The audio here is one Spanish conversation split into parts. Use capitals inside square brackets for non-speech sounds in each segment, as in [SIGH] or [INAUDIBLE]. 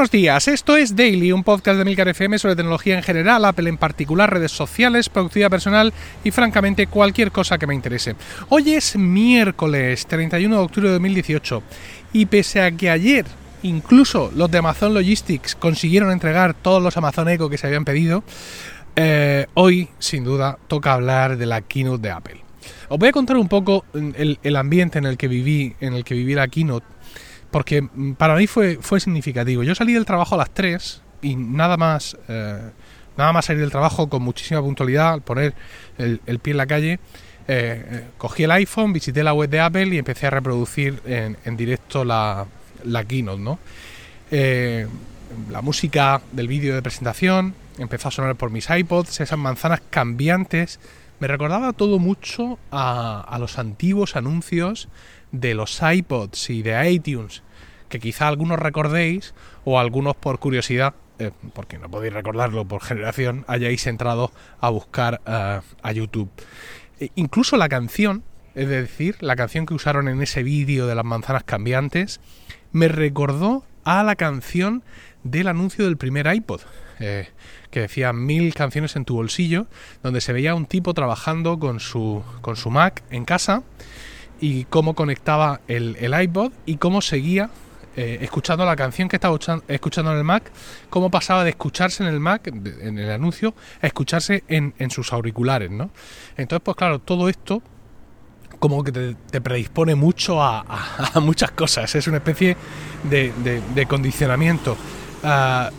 Buenos días, esto es Daily, un podcast de Milcar FM sobre tecnología en general, Apple en particular, redes sociales, productividad personal y francamente cualquier cosa que me interese. Hoy es miércoles 31 de octubre de 2018 y pese a que ayer incluso los de Amazon Logistics consiguieron entregar todos los Amazon Echo que se habían pedido, eh, hoy sin duda toca hablar de la keynote de Apple. Os voy a contar un poco el, el ambiente en el que viví, en el que viví la keynote porque para mí fue, fue significativo. Yo salí del trabajo a las 3 y nada más, eh, nada más salir del trabajo con muchísima puntualidad, al poner el, pie en la calle, eh, eh, cogí el iPhone, visité la web de Apple y empecé a reproducir en, en directo la, la keynote, ¿no? la música del vídeo de presentación empezó a sonar por mis iPods, esas manzanas cambiantes. Me recordaba todo mucho a, a los antiguos anuncios de los iPods y de iTunes, que quizá algunos recordéis o algunos por curiosidad, eh, porque no podéis recordarlo por generación, hayáis entrado a buscar eh, a YouTube. E incluso la canción, es decir, la canción que usaron en ese vídeo de las manzanas cambiantes, me recordó a la canción del anuncio del primer iPod, eh, que decía mil canciones en tu bolsillo, donde se veía un tipo trabajando con su, con su Mac en casa y cómo conectaba el, iPod y cómo seguía eh, escuchando la canción que estaba escuchando en el Mac, cómo pasaba de escucharse en el Mac, en el anuncio, a escucharse en, sus auriculares, ¿no? Entonces, pues claro, todo esto como que te, predispone mucho a, muchas cosas, es una especie de, de condicionamiento. Ah,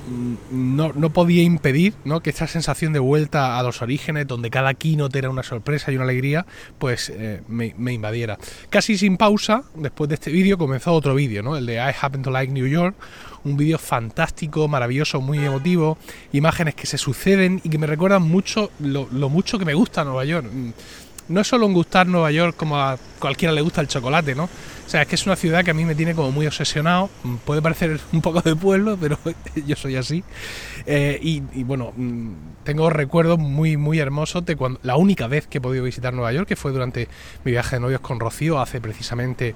no, podía impedir ¿no? que esta sensación de vuelta a los orígenes, donde cada keynote era una sorpresa y una alegría, pues eh, me, invadiera. Casi sin pausa, después de este vídeo, comenzó otro vídeo, ¿no? el de I Happen to Like New York, un vídeo fantástico, maravilloso, muy emotivo, imágenes que se suceden y que me recuerdan mucho lo, lo mucho que me gusta Nueva York. No es solo un gustar Nueva York como a cualquiera le gusta el chocolate, ¿no? O sea, es que es una ciudad que a mí me tiene como muy obsesionado. Mm, puede parecer [LAUGHS] un poco de pueblo, pero [LAUGHS] yo soy así. Eh, y, bueno, mm, tengo recuerdos muy, muy hermosos de cuando la única vez que he podido visitar Nueva York, que fue durante mi viaje de novios con Rocío hace precisamente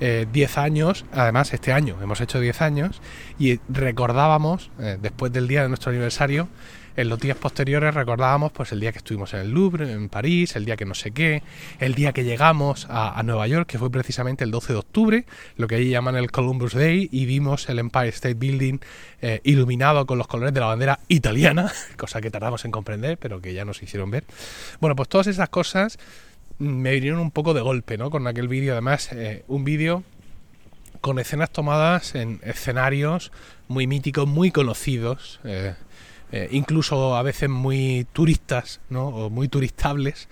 10 eh, años. Además, este año hemos hecho 10 años y recordábamos, eh, después del día de nuestro aniversario, en los días posteriores recordábamos pues el día que estuvimos en el Louvre, en París, el día que no sé qué, el día que llegamos a, Nueva York, que fue precisamente el 12 de octubre, lo que allí llaman el Columbus Day, y vimos el Empire State Building eh, iluminado con los colores de la bandera italiana, [LAUGHS] cosa que tardamos en comprender, pero que ya nos hicieron ver. Bueno, pues todas esas cosas me vinieron un poco de golpe, ¿no? Con aquel vídeo, además, eh, un vídeo con escenas tomadas en escenarios muy míticos, muy conocidos. Eh, eh, incluso a veces muy turistas, ¿no? O muy turistables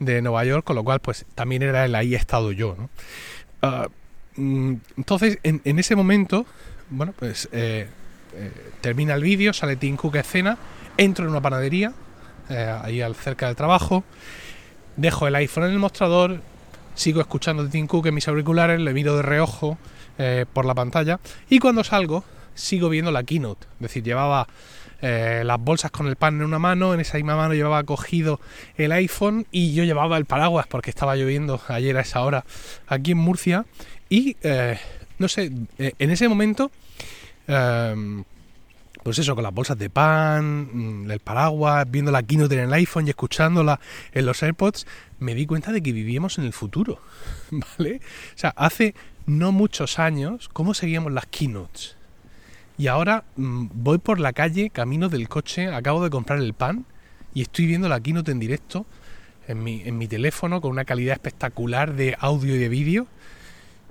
de Nueva York, con lo cual pues también era el ahí estado yo, ¿no? Ah, mm, entonces, en, ese momento, bueno, pues eh, eh, termina el vídeo, sale Tim Cook a escena, entro en una panadería, ahí al cerca del trabajo, dejo el iPhone en el mostrador, sigo escuchando Tim Cook en mis auriculares, le miro de reojo por la pantalla y cuando salgo sigo viendo la keynote, es decir, llevaba eh, las bolsas con el pan en una mano, en esa misma mano llevaba cogido el iPhone y yo llevaba el paraguas porque estaba lloviendo ayer a esa hora aquí en Murcia y eh, no sé, eh, en ese momento em, pues eso, con las bolsas de pan, mm, el paraguas, viendo la keynote en el iPhone y escuchándola en los AirPods, me di cuenta de que vivíamos en el futuro, [LAUGHS] ¿vale? O sea, hace no muchos años, ¿cómo seguíamos las keynotes? Y ahora mm, voy por la calle, camino del coche, acabo de comprar el pan y estoy viendo la keynote en directo en mi, teléfono con una calidad espectacular de audio y de vídeo.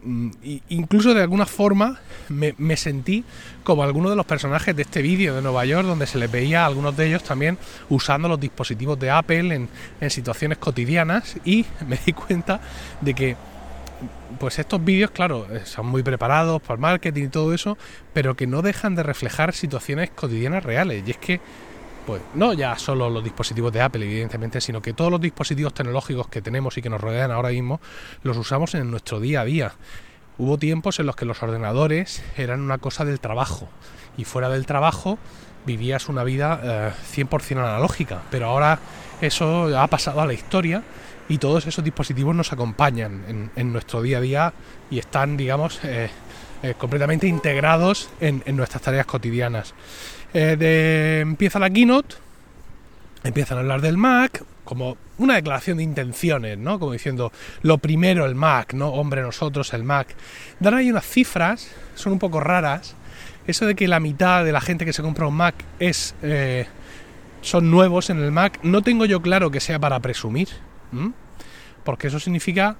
Mm, incluso de alguna forma me, sentí como algunos de los personajes de este vídeo de Nueva York, donde se les veía a algunos de ellos también usando los dispositivos de Apple en situaciones cotidianas y [LAUGHS] me di cuenta de que pues estos vídeos, claro, eh, son muy preparados por marketing y todo eso, pero que no dejan de reflejar situaciones cotidianas reales. Y es que, pues, no ya solo los dispositivos de Apple, evidentemente, sino que todos los dispositivos tecnológicos que tenemos y que nos rodean ahora mismo, los usamos en nuestro día a día. Hubo tiempos en los que los ordenadores eran una cosa del trabajo, y fuera del trabajo vivías una vida 100% eh, analógica, pero ahora eso ha pasado a la historia y todos esos dispositivos nos acompañan en, nuestro día a día y están, digamos, eh, eh, completamente integrados en, nuestras tareas cotidianas. Eh, empieza la keynote, empiezan a hablar del Mac, como una declaración de intenciones, ¿no? Como diciendo, lo primero el Mac, ¿no? Hombre, nosotros el Mac. Dan ahí unas cifras, son un poco raras. Eso de que la mitad de la gente que se compra un Mac es son nuevos en el Mac, no tengo yo claro que sea para presumir, porque eso significa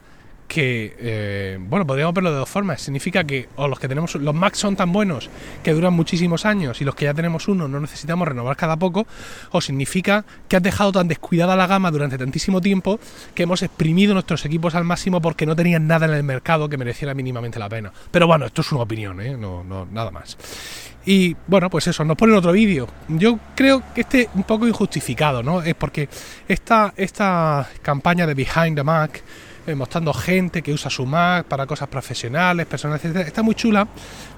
que, eh, bueno, podríamos verlo de dos formas. Significa que o los que tenemos, los Macs son tan buenos que duran muchísimos años y los que ya tenemos uno no necesitamos renovar cada poco, o significa que has dejado tan descuidada la gama durante tantísimo tiempo que hemos exprimido nuestros equipos al máximo porque no tenían nada en el mercado que mereciera mínimamente la pena. Pero bueno, esto es una opinión, ¿eh? no, no, nada más. Y bueno, pues eso, nos ponen otro vídeo. Yo creo que este un poco injustificado, ¿no? Es porque esta, esta campaña de Behind the Mac eh, mostrando gente que usa su Mac para cosas profesionales, personales, etc. Está muy chula,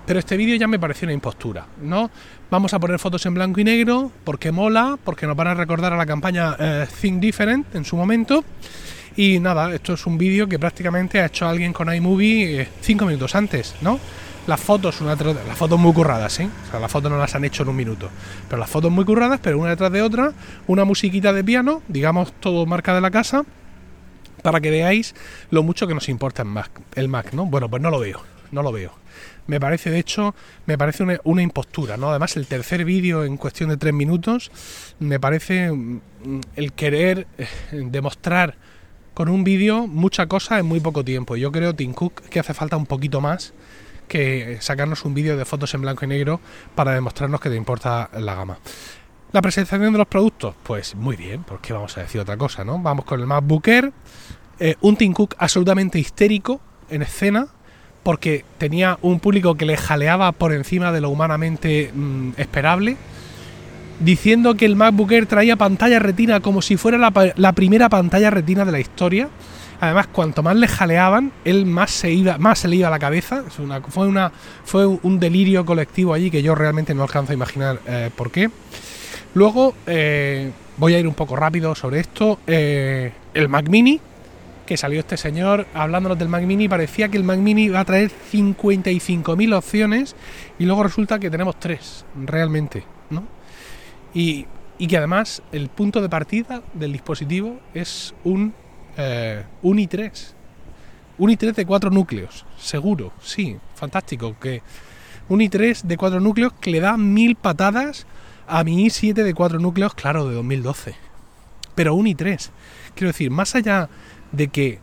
pero este vídeo ya me pareció una impostura, ¿no? Vamos a poner fotos en blanco y negro porque mola, porque nos van a recordar a la campaña eh, Think Different en su momento. Y nada, esto es un vídeo que prácticamente ha hecho alguien con iMovie eh, cinco minutos antes, ¿no? Las fotos, una las fotos muy curradas, ¿sí? O sea, las fotos no las han hecho en un minuto. Pero las fotos muy curradas, pero una detrás de otra, una musiquita de piano, digamos todo marca de la casa, para que veáis lo mucho que nos importa el Mac, el Mac, ¿no? Bueno, pues no lo veo, no lo veo. Me parece, de hecho, me parece una, impostura, ¿no? Además, el tercer vídeo en cuestión de tres minutos, me parece mm, el querer eh, demostrar con un vídeo mucha cosa en muy poco tiempo. Yo creo, Tim Cook, que hace falta un poquito más que sacarnos un vídeo de fotos en blanco y negro para demostrarnos que te importa la gama. La presentación de los productos, pues muy bien, porque vamos a decir otra cosa, ¿no? Vamos con el MacBook Air, eh, un Tim Cook absolutamente histérico en escena, porque tenía un público que le jaleaba por encima de lo humanamente mm, esperable, diciendo que el MacBook Air traía pantalla retina como si fuera la, primera pantalla retina de la historia. Además, cuanto más le jaleaban, él más se, iba, más se le iba a la cabeza. fue, una, fue un delirio colectivo allí que yo realmente no alcanzo a imaginar eh, por qué. Luego, eh, voy a ir un poco rápido sobre esto. Eh, el Mac Mini, que salió este señor hablándonos del Mac Mini, parecía que el Mac Mini iba a traer 55.000 opciones y luego resulta que tenemos tres, realmente, ¿no? Y, que además el punto de partida del dispositivo es un, un i3. Un i3 de cuatro núcleos, seguro, sí, fantástico. Que un i3 de cuatro núcleos que le da mil patadas a mi i7 de 4 núcleos, claro, de 2012. Pero un i3. Quiero decir, más allá de que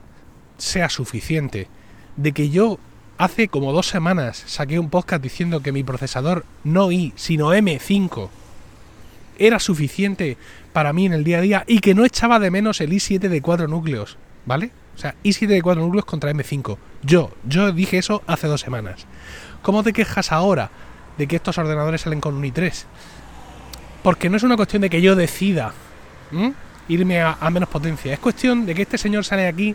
sea suficiente, de que yo hace como dos semanas saqué un podcast diciendo que mi procesador no i, sino M5 era suficiente para mí en el día a día y que no echaba de menos el i7 de 4 núcleos, ¿vale? O sea, i7 de 4 núcleos contra M5. Yo, yo dije eso hace dos semanas. ¿Cómo te quejas ahora de que estos ordenadores salen con un i3? Porque no es una cuestión de que yo decida irme a, menos potencia. Es cuestión de que este señor sale aquí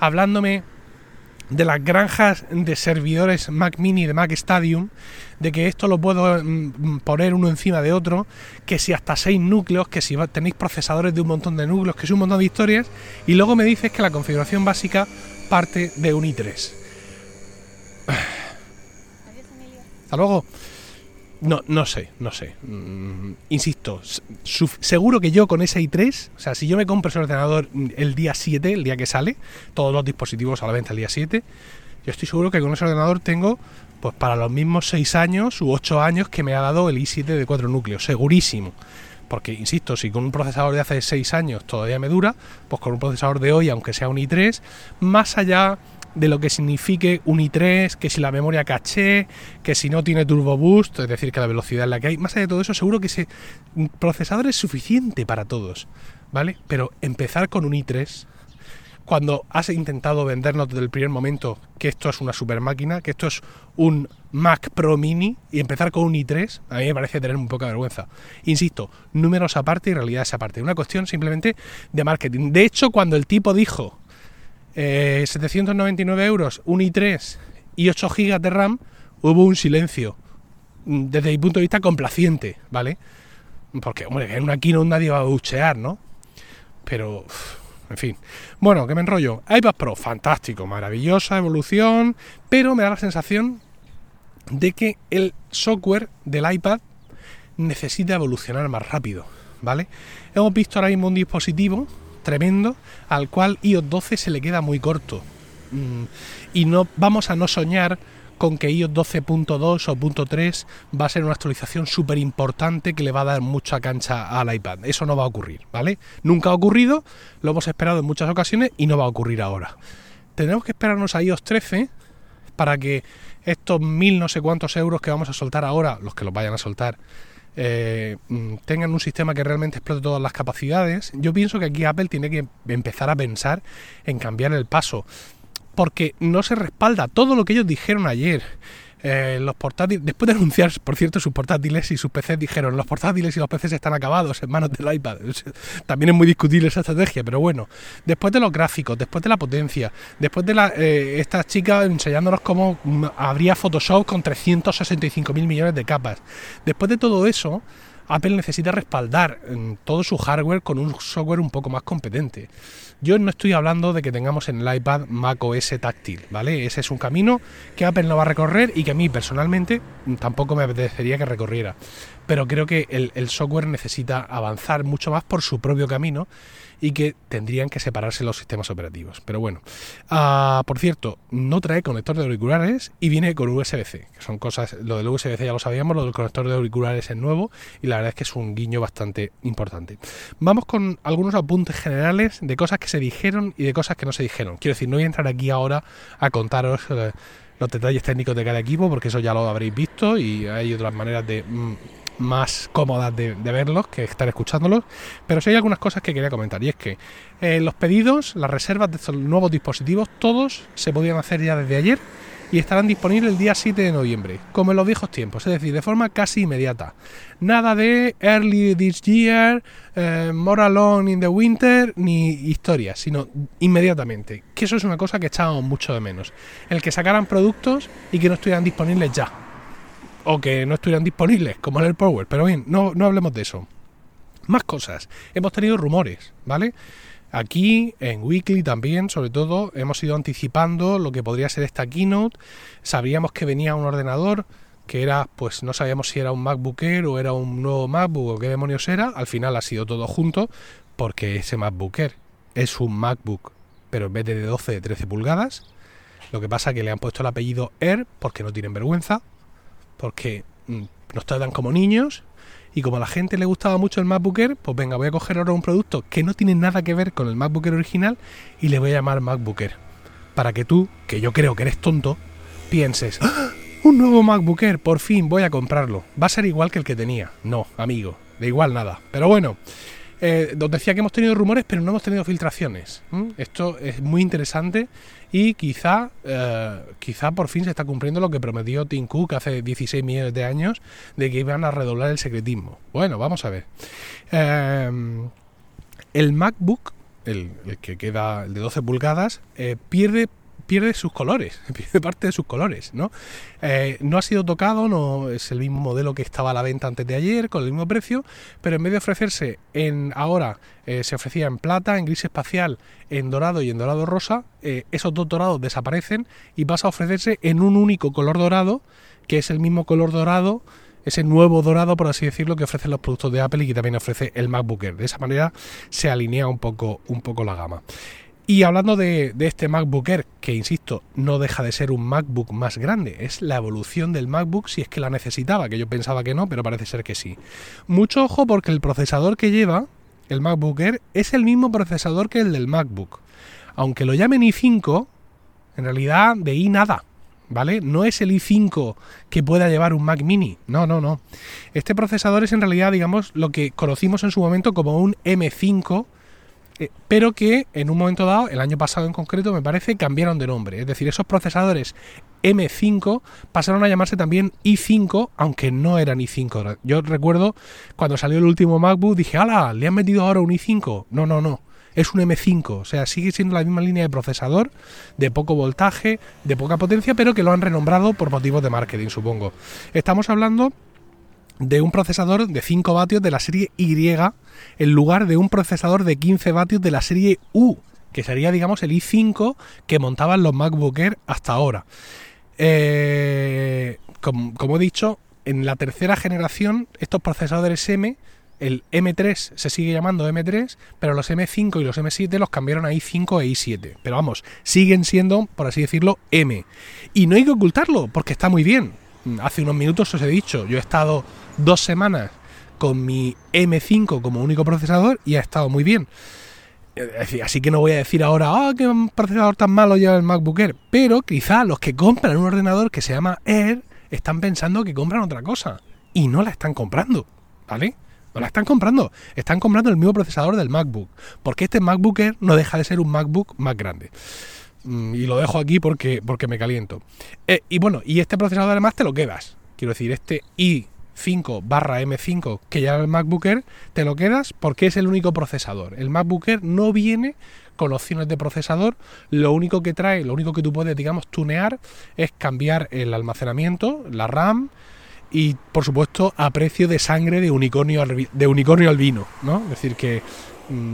hablándome de las granjas de servidores Mac Mini de Mac Stadium, de que esto lo puedo mm, poner uno encima de otro, que si hasta seis núcleos, que si tenéis procesadores de un montón de núcleos, que es un montón de historias, y luego me dices que la configuración básica parte de un i3. [SIGHS] Hasta luego. No, no sé, no sé. Mm, insisto, seguro que yo con ese i3, o sea, si yo me compro ese ordenador el día 7, el día que sale, todos los dispositivos a la venta el día 7, yo estoy seguro que con ese ordenador tengo, pues para los mismos 6 años u 8 años que me ha dado el i7 de 4 núcleos, segurísimo. Porque, insisto, si con un procesador de hace 6 años todavía me dura, pues con un procesador de hoy, aunque sea un i3, más allá de lo que signifique un i3, que si la memoria caché, que si no tiene turbo boost, es decir, que la velocidad es la que hay. Más allá de todo eso, seguro que ese procesador es suficiente para todos, ¿vale? Pero empezar con un i3, cuando has intentado vendernos desde el primer momento que esto es una super máquina, que esto es un Mac Pro Mini, y empezar con un i3, a mí me parece tener un poca vergüenza. Insisto, números aparte y realidades aparte. Una cuestión simplemente de marketing. De hecho, cuando el tipo dijo 799 eh, euros, un i3 y 8 GB de RAM, hubo un silencio. Mm, desde mi punto de vista complaciente, ¿vale? Porque, hombre, en una keynote nadie va a buchear, ¿no? Pero, en fin. Bueno, que me enrollo. iPad Pro, fantástico, maravillosa evolución, pero me da la sensación de que el software del iPad necesita evolucionar más rápido, ¿vale? Hemos visto ahora mismo un dispositivo tremendo al cual iOS 12 se le queda muy corto. Mm, y no vamos a no soñar con que iOS 12.2 o .3 va a ser una actualización súper importante que le va a dar mucha cancha al iPad. Eso no va a ocurrir, ¿vale? Nunca ha ocurrido, lo hemos esperado en muchas ocasiones y no va a ocurrir ahora. Tenemos que esperarnos a iOS 13 para que estos mil no sé cuántos euros que vamos a soltar ahora, los que los vayan a soltar, eh, mm, tengan un sistema que realmente explote todas las capacidades, yo pienso que aquí Apple tiene que empezar a pensar en cambiar el paso, porque no se respalda todo lo que ellos dijeron ayer. Eh, los portátiles, después de anunciar, por cierto, sus portátiles y sus PCs dijeron, los portátiles y los PCs están acabados en manos del iPad. [LAUGHS] También es muy discutible esa estrategia, pero bueno, después de los gráficos, después de la potencia, después de la, eh, estas chicas enseñándonos cómo mm, habría Photoshop con 365 mil millones de capas, después de todo eso, Apple necesita respaldar todo su hardware con un software un poco más competente. Yo no estoy hablando de que tengamos en el iPad Mac OS táctil, ¿vale? Ese es un camino que Apple no va a recorrer y que a mí personalmente tampoco me apetecería que recorriera. Pero creo que el, software necesita avanzar mucho más por su propio camino y que tendrían que separarse los sistemas operativos. Pero bueno, ah, por cierto, no trae conector de auriculares y viene con USB-C, que son cosas, lo del USB-C ya lo sabíamos, lo del conector de auriculares es nuevo y la verdad es que es un guiño bastante importante. Vamos con algunos apuntes generales de cosas que se dijeron y de cosas que no se dijeron. Quiero decir, no voy a entrar aquí ahora a contaros... Eh, los detalles técnicos de cada equipo, porque eso ya lo habréis visto y hay otras maneras de mm, más cómodas de, verlos que estar escuchándolos. Pero sí hay algunas cosas que quería comentar. Y es que eh, los pedidos, las reservas de estos nuevos dispositivos, todos se podían hacer ya desde ayer y estarán disponibles el día 7 de noviembre, como en los viejos tiempos, es decir, de forma casi inmediata. Nada de early this year, eh, more alone in the winter, ni historias, sino inmediatamente. Que eso es una cosa que echábamos mucho de menos. El que sacaran productos y que no estuvieran disponibles ya o que no estuvieran disponibles, como en el Power. Pero bien, no, no hablemos de eso. Más cosas. Hemos tenido rumores, ¿vale? Aquí en Weekly también, sobre todo, hemos ido anticipando lo que podría ser esta keynote. Sabíamos que venía un ordenador que era, pues no sabíamos si era un MacBook Air o era un nuevo MacBook o qué demonios era. Al final ha sido todo junto porque ese MacBook Air es un MacBook, pero en vez de 12, de 13 pulgadas. Lo que pasa que le han puesto el apellido Air porque no tienen vergüenza porque mm, nos tratan como niños y como a la gente le gustaba mucho el MacBook Air, pues venga, voy a coger ahora un producto que no tiene nada que ver con el MacBook Air original y le voy a llamar MacBook Air. Para que tú, que yo creo que eres tonto, pienses, ¡Ah! un nuevo MacBook Air, por fin voy a comprarlo. Va a ser igual que el que tenía. No, amigo, de igual nada. Pero bueno, eh, decía que hemos tenido rumores, pero no hemos tenido filtraciones. Esto es muy interesante y quizá, eh, quizá por fin se está cumpliendo lo que prometió Tim Cook hace 16 millones de años de que iban a redoblar el secretismo. Bueno, vamos a ver. Eh, el MacBook, el, que queda, el de 12 pulgadas, eh, pierde pierde sus colores, [LAUGHS] pierde parte de sus colores, ¿no? Eh, no ha sido tocado, no es el mismo modelo que estaba a la venta antes de ayer, con el mismo precio, pero en vez de ofrecerse en ahora, eh, se ofrecía en plata, en gris espacial, en dorado y en dorado rosa, eh, esos dos dorados desaparecen y pasa a ofrecerse en un único color dorado, que es el mismo color dorado ese nuevo dorado, por así decirlo, que ofrecen los productos de Apple y que también ofrece el MacBook Air. De esa manera se alinea un poco, un poco la gama. Y hablando de, este MacBook Air, que insisto, no deja de ser un MacBook más grande, es la evolución del MacBook si es que la necesitaba, que yo pensaba que no, pero parece ser que sí. Mucho ojo porque el procesador que lleva el MacBook Air es el mismo procesador que el del MacBook. Aunque lo llamen i5, en realidad de i nada, ¿vale? No es el i5 que pueda llevar un Mac mini, no, no, no. Este procesador es en realidad, digamos, lo que conocimos en su momento como un M5 eh, pero que en un momento dado, el año pasado en concreto, me parece, cambiaron de nombre. Es decir, esos procesadores M5 pasaron a llamarse también i5, aunque no eran i5. Yo recuerdo cuando salió el último MacBook, dije, ¡hala! ¿Le han metido ahora un i5? No, no, no. Es un M5, o sea, sigue siendo la misma línea de procesador, de poco voltaje, de poca potencia, pero que lo han renombrado por motivos de marketing, supongo. Estamos hablando de un procesador de 5 vatios de la serie Y en lugar de un procesador de 15 vatios de la serie U, que sería, digamos, el i5 que montaban los MacBook Air hasta ahora. Eh, como, he dicho, en la tercera generación, estos procesadores M, el M3 se sigue llamando M3, pero los M5 y los M7 los cambiaron a i5 e i7. Pero vamos, siguen siendo, por así decirlo, M. Y no hay que ocultarlo, porque está muy bien. Hace unos minutos os he dicho, yo he estado dos semanas con mi M5 como único procesador y ha estado muy bien. Así que no voy a decir ahora, ah, qué procesador tan malo lleva el MacBook Air. Pero quizá los que compran un ordenador que se llama Air están pensando que compran otra cosa. Y no la están comprando. ¿Vale? No la están comprando. Están comprando el mismo procesador del MacBook. Porque este MacBook Air no deja de ser un MacBook más grande. Mm, y lo dejo aquí porque, porque me caliento. Eh, y bueno, y este procesador además te lo quedas. Quiero decir, este i 5 barra M5 que ya el MacBook Air, te lo quedas porque es el único procesador. El MacBook Air no viene con opciones de procesador, lo único que trae, lo único que tú puedes, digamos, tunear es cambiar el almacenamiento, la RAM y, por supuesto, a precio de sangre de unicornio, de unicornio albino, ¿no? Es decir, que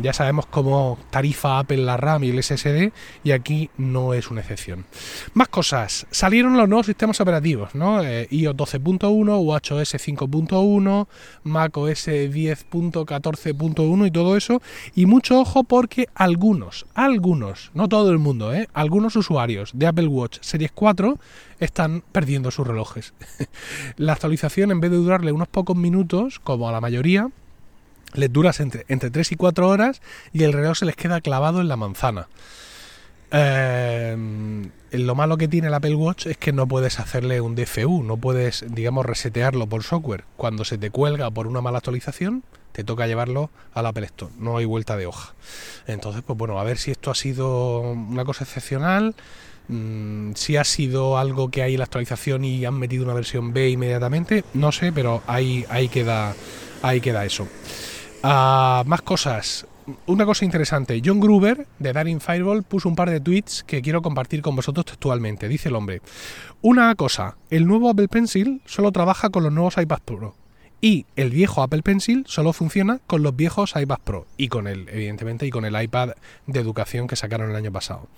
ya sabemos cómo tarifa Apple la RAM y el SSD y aquí no es una excepción. Más cosas. Salieron los nuevos sistemas operativos, ¿no? Eh, iOS 12.1, WatchOS 5.1, macOS 10.14.1 y todo eso. Y mucho ojo porque algunos, algunos, no todo el mundo, ¿eh? algunos usuarios de Apple Watch Series 4 están perdiendo sus relojes. [LAUGHS] la actualización, en vez de durarle unos pocos minutos, como a la mayoría, les duras entre, entre 3 y 4 horas y el reloj se les queda clavado en la manzana. Eh, lo malo que tiene el Apple Watch es que no puedes hacerle un DFU, no puedes, digamos, resetearlo por software. Cuando se te cuelga por una mala actualización, te toca llevarlo al Apple Store, no hay vuelta de hoja. Entonces, pues bueno, a ver si esto ha sido una cosa excepcional, mm, si ha sido algo que hay en la actualización y han metido una versión B inmediatamente, no sé, pero ahí, ahí, queda, ahí queda eso. Ah, más cosas. Una cosa interesante, John Gruber de Daring Fireball puso un par de tweets que quiero compartir con vosotros textualmente. Dice el hombre, una cosa, el nuevo Apple Pencil solo trabaja con los nuevos iPad Pro y el viejo Apple Pencil solo funciona con los viejos iPad Pro y con el, evidentemente, y con el iPad de educación que sacaron el año pasado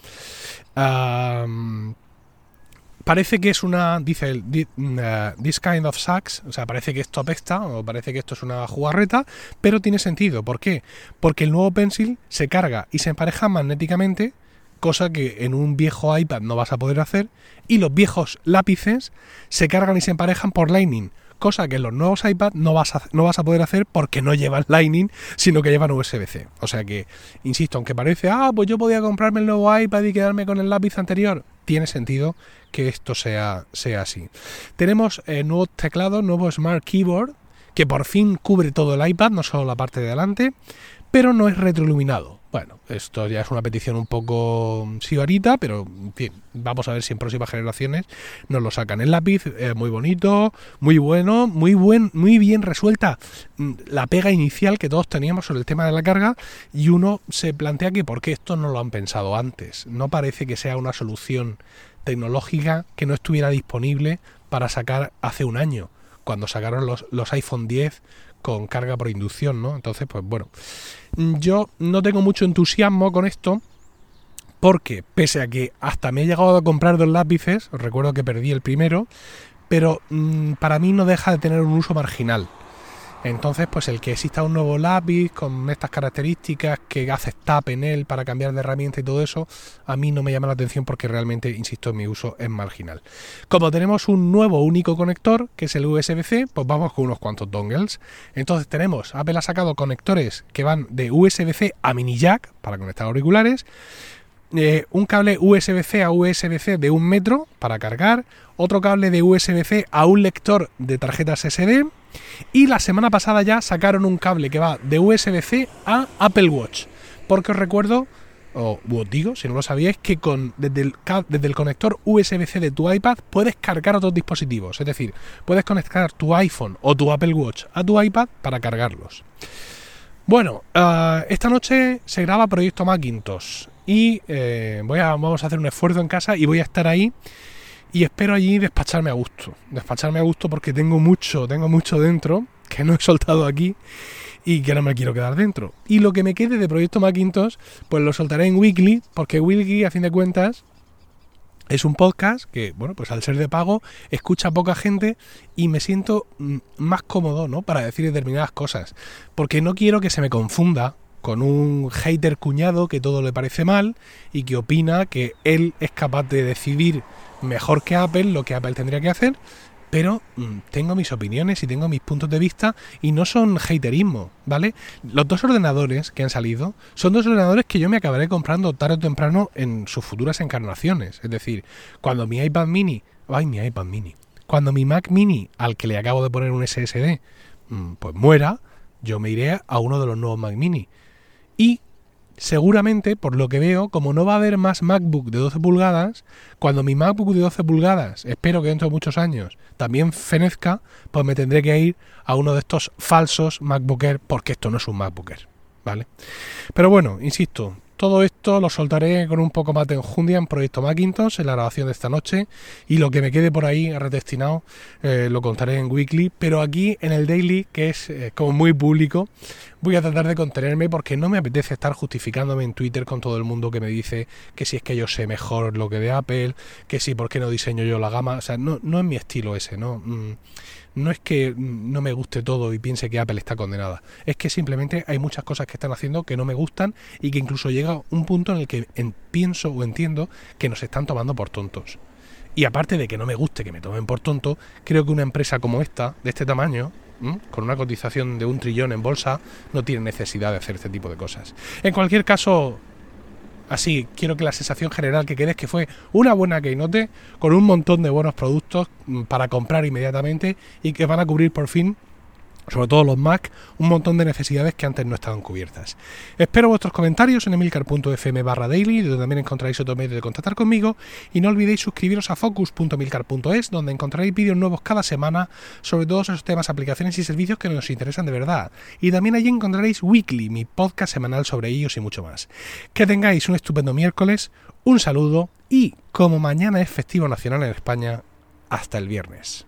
parece que es una, dice el, mm, uh, this kind of sucks, o sea, parece que esto apesta o parece que esto es una jugarreta, pero tiene sentido. ¿Por qué? Porque el nuevo Pencil se carga y se empareja magnéticamente, cosa que en un viejo iPad no vas a poder hacer, y los viejos lápices se cargan y se emparejan por Lightning, cosa que en los nuevos iPad no vas a, no vas a poder hacer porque no llevan Lightning, sino que llevan USB-C. O sea que, insisto, aunque parece, ah, pues yo podía comprarme el nuevo iPad y quedarme con el lápiz anterior, tiene sentido que esto sea, sea así. Tenemos eh, nuevo teclado, nuevo Smart Keyboard, que por fin cubre todo el iPad, no solo la parte de delante, pero no es retroiluminado. Bueno, esto ya es una petición un poco sibarita, pero vamos a ver si en próximas generaciones nos lo sacan. El lápiz es muy bonito, muy bueno, muy buen, muy bien resuelta mm, la pega inicial que todos teníamos sobre el tema de la carga y uno se plantea que por qué esto no lo han pensado antes. No parece que sea una solución tecnológica que no estuviera disponible para sacar hace un año, cuando sacaron los, los iPhone 10 con carga por inducción, ¿no? Entonces, pues bueno, yo no tengo mucho entusiasmo con esto porque pese a que hasta me he llegado a comprar dos lápices, recuerdo que perdí el primero, pero mm, para mí no deja de tener un uso marginal. Entonces, pues el que exista un nuevo lápiz con estas características, que hace tap en él para cambiar de herramienta y todo eso, a mí no me llama la atención porque realmente, insisto, mi uso es marginal. Como tenemos un nuevo único conector, que es el USB-C, pues vamos con unos cuantos dongles. Entonces tenemos, Apple ha sacado conectores que van de USB-C a mini jack para conectar auriculares, eh, un cable USB-C a USB-C de un metro para cargar, otro cable de USB-C a un lector de tarjetas SD y la semana pasada ya sacaron un cable que va de USB-C a Apple Watch. Porque os recuerdo, o os digo, si no lo sabíais, que con, desde, el, desde el conector USB-C de tu iPad puedes cargar otros dispositivos. Es decir, puedes conectar tu iPhone o tu Apple Watch a tu iPad para cargarlos. Bueno, eh, esta noche se graba Proyecto Macintosh y eh, voy a, vamos a hacer un esfuerzo en casa y voy a estar ahí y espero allí despacharme a gusto. Despacharme a gusto porque tengo mucho, tengo mucho dentro que no he soltado aquí y que no me quiero quedar dentro. Y lo que me quede de Proyecto Macintosh, pues lo soltaré en Weekly, porque Weekly, a fin de cuentas, es un podcast que, bueno, pues al ser de pago, escucha poca gente y me siento mm, más cómodo, ¿no? Para decir determinadas cosas. Porque no quiero que se me confunda con un hater cuñado que todo le parece mal y que opina que él es capaz de decidir mejor que Apple lo que Apple tendría que hacer pero mm, tengo mis opiniones y tengo mis puntos de vista y no son haterismo, ¿vale? Los dos ordenadores que han salido son dos ordenadores que yo me acabaré comprando tarde o temprano en sus futuras encarnaciones. Es decir, cuando mi iPad mini, ay, mi iPad mini, cuando mi Mac mini, al que le acabo de poner un SSD, mm, pues muera, yo me iré a uno de los nuevos Mac mini. Y seguramente, por lo que veo, como no va a haber más MacBook de 12 pulgadas, cuando mi MacBook de 12 pulgadas, espero que dentro de muchos años, también fenezca, pues me tendré que ir a uno de estos falsos MacBook Air, porque esto no es un MacBook Air, ¿vale? Pero bueno, insisto, todo esto lo soltaré con un poco más de enjundia en Proyecto Macintosh en la grabación de esta noche y lo que me quede por ahí redestinado eh, lo contaré en Weekly, pero aquí en el Daily, que es eh, como muy público, voy a tratar de contenerme porque no me apetece estar justificándome en Twitter con todo el mundo que me dice que si es que yo sé mejor lo que de Apple, que si por qué no diseño yo la gama, o sea, no, no es mi estilo ese, ¿no? Mm, no es que no me guste todo y piense que Apple está condenada, es que simplemente hay muchas cosas que están haciendo que no me gustan y que incluso llega un punto en el que pienso o entiendo que nos están tomando por tontos. Y aparte de que no me guste que me tomen por tonto, creo que una empresa como esta, de este tamaño, con una cotización de un trillón en bolsa, no tiene necesidad de hacer este tipo de cosas. En cualquier caso, Así, quiero que la sensación general que quede es que fue una buena Keynote con un montón de buenos productos mm, para comprar inmediatamente y que van a cubrir por fin sobre todo los Mac, un montón de necesidades que antes no estaban cubiertas. Espero vuestros comentarios en emilcar.fm barra daily, donde también encontraréis otro medio de contactar conmigo, y no olvidéis suscribiros a focus.emilcar.es, donde encontraréis vídeos nuevos cada semana sobre todos esos temas, aplicaciones y servicios que nos interesan de verdad. Y también allí encontraréis Weekly, mi podcast semanal sobre ellos y mucho más. Que tengáis un estupendo miércoles, un saludo y, como mañana es festivo nacional en España, hasta el viernes.